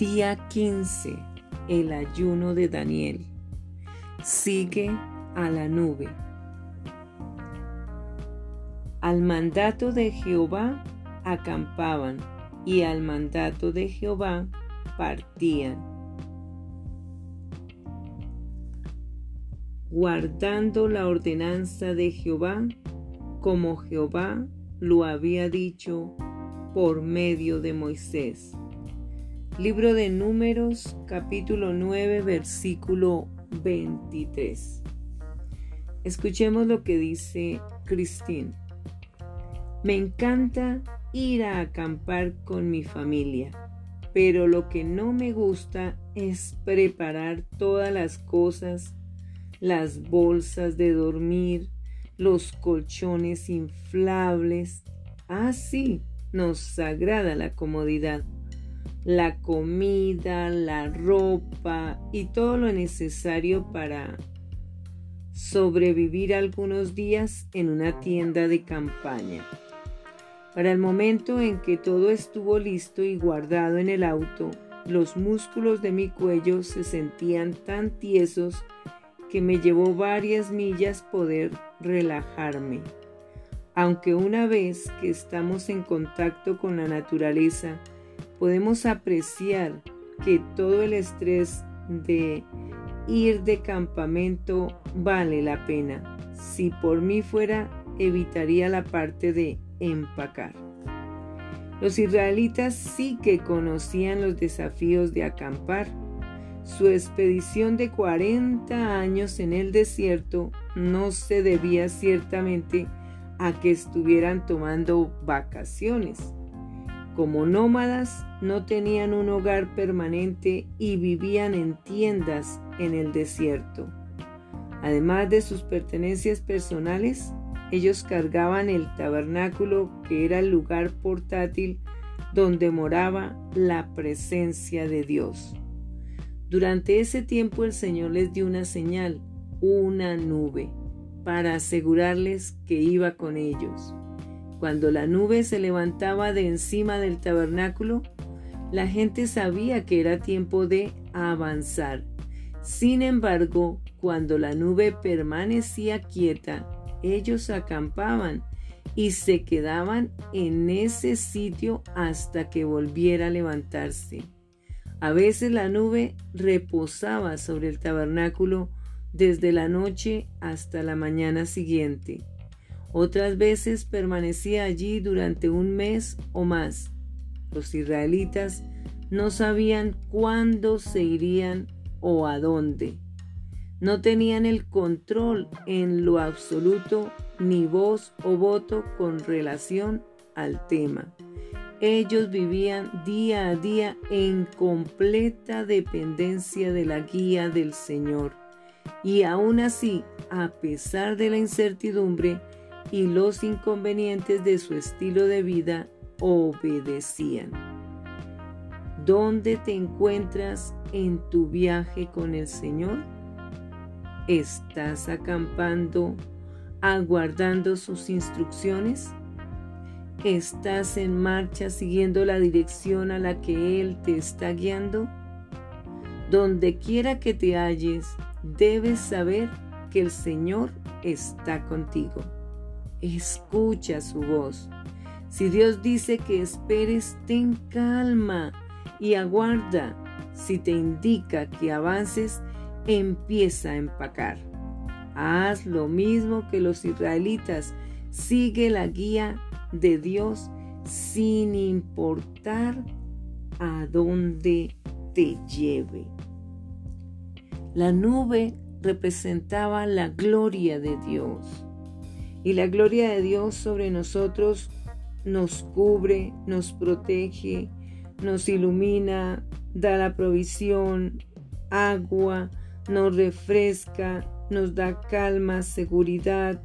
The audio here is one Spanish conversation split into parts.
Día 15. El ayuno de Daniel. Sigue a la nube. Al mandato de Jehová acampaban y al mandato de Jehová partían. Guardando la ordenanza de Jehová, como Jehová lo había dicho por medio de Moisés. Libro de Números, capítulo 9, versículo 23. Escuchemos lo que dice Cristín. Me encanta ir a acampar con mi familia, pero lo que no me gusta es preparar todas las cosas, las bolsas de dormir, los colchones inflables. Ah, sí, nos agrada la comodidad la comida, la ropa y todo lo necesario para sobrevivir algunos días en una tienda de campaña. Para el momento en que todo estuvo listo y guardado en el auto, los músculos de mi cuello se sentían tan tiesos que me llevó varias millas poder relajarme. Aunque una vez que estamos en contacto con la naturaleza, podemos apreciar que todo el estrés de ir de campamento vale la pena. Si por mí fuera, evitaría la parte de empacar. Los israelitas sí que conocían los desafíos de acampar. Su expedición de 40 años en el desierto no se debía ciertamente a que estuvieran tomando vacaciones como nómadas, no tenían un hogar permanente y vivían en tiendas en el desierto. Además de sus pertenencias personales, ellos cargaban el tabernáculo que era el lugar portátil donde moraba la presencia de Dios. Durante ese tiempo el Señor les dio una señal, una nube, para asegurarles que iba con ellos. Cuando la nube se levantaba de encima del tabernáculo, la gente sabía que era tiempo de avanzar. Sin embargo, cuando la nube permanecía quieta, ellos acampaban y se quedaban en ese sitio hasta que volviera a levantarse. A veces la nube reposaba sobre el tabernáculo desde la noche hasta la mañana siguiente. Otras veces permanecía allí durante un mes o más. Los israelitas no sabían cuándo se irían o a dónde. No tenían el control en lo absoluto ni voz o voto con relación al tema. Ellos vivían día a día en completa dependencia de la guía del Señor. Y aún así, a pesar de la incertidumbre, y los inconvenientes de su estilo de vida obedecían. ¿Dónde te encuentras en tu viaje con el Señor? ¿Estás acampando, aguardando sus instrucciones? ¿Estás en marcha siguiendo la dirección a la que Él te está guiando? Donde quiera que te halles, debes saber que el Señor está contigo escucha su voz. Si Dios dice que esperes, ten calma y aguarda. Si te indica que avances, empieza a empacar. Haz lo mismo que los israelitas. Sigue la guía de Dios sin importar a dónde te lleve. La nube representaba la gloria de Dios y la gloria de Dios sobre nosotros nos cubre, nos protege, nos ilumina, da la provisión, agua, nos refresca, nos da calma, seguridad,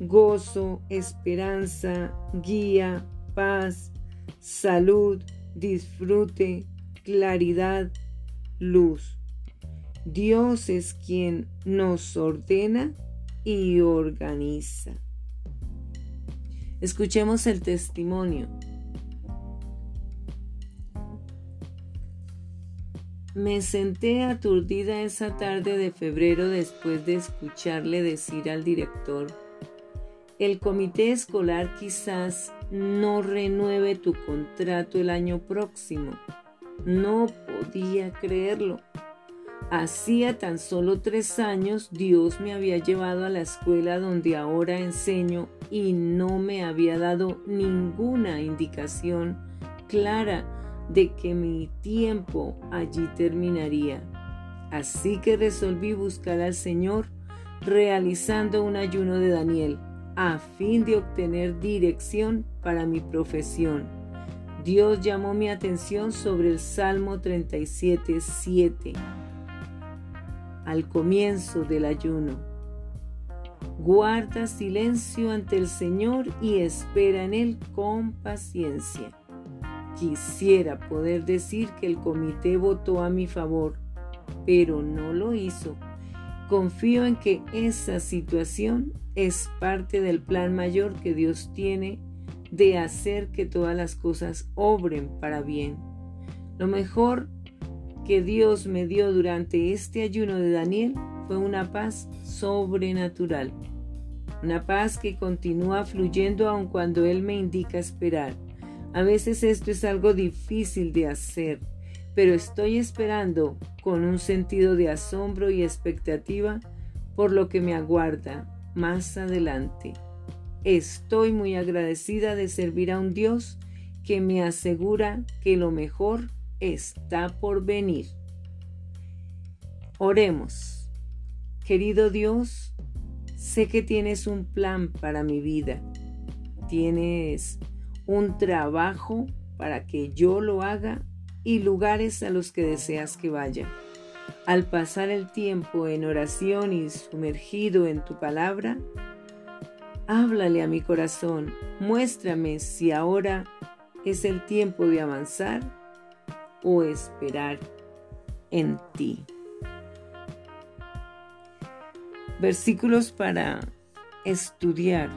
gozo, esperanza, guía, paz, salud, disfrute, claridad, luz. Dios es quien nos ordena y organiza. Escuchemos el testimonio. Me senté aturdida esa tarde de febrero después de escucharle decir al director, el comité escolar quizás no renueve tu contrato el año próximo. No podía creerlo. Hacía tan solo tres años Dios me había llevado a la escuela donde ahora enseño y no me había dado ninguna indicación clara de que mi tiempo allí terminaría. Así que resolví buscar al Señor realizando un ayuno de Daniel a fin de obtener dirección para mi profesión. Dios llamó mi atención sobre el Salmo 37, 7 al comienzo del ayuno. Guarda silencio ante el Señor y espera en Él con paciencia. Quisiera poder decir que el comité votó a mi favor, pero no lo hizo. Confío en que esa situación es parte del plan mayor que Dios tiene de hacer que todas las cosas obren para bien. Lo mejor que Dios me dio durante este ayuno de Daniel fue una paz sobrenatural, una paz que continúa fluyendo aun cuando Él me indica esperar. A veces esto es algo difícil de hacer, pero estoy esperando con un sentido de asombro y expectativa por lo que me aguarda más adelante. Estoy muy agradecida de servir a un Dios que me asegura que lo mejor está por venir. Oremos. Querido Dios, sé que tienes un plan para mi vida. Tienes un trabajo para que yo lo haga y lugares a los que deseas que vaya. Al pasar el tiempo en oración y sumergido en tu palabra, háblale a mi corazón, muéstrame si ahora es el tiempo de avanzar o esperar en ti. Versículos para estudiar.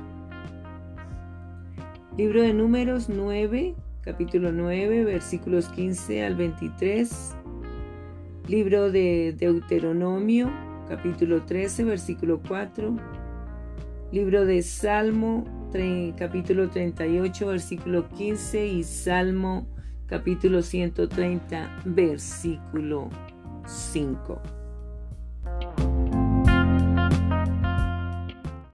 Libro de Números 9, capítulo 9, versículos 15 al 23. Libro de Deuteronomio, capítulo 13, versículo 4. Libro de Salmo, capítulo 38, versículo 15 y Salmo capítulo 130, versículo 5.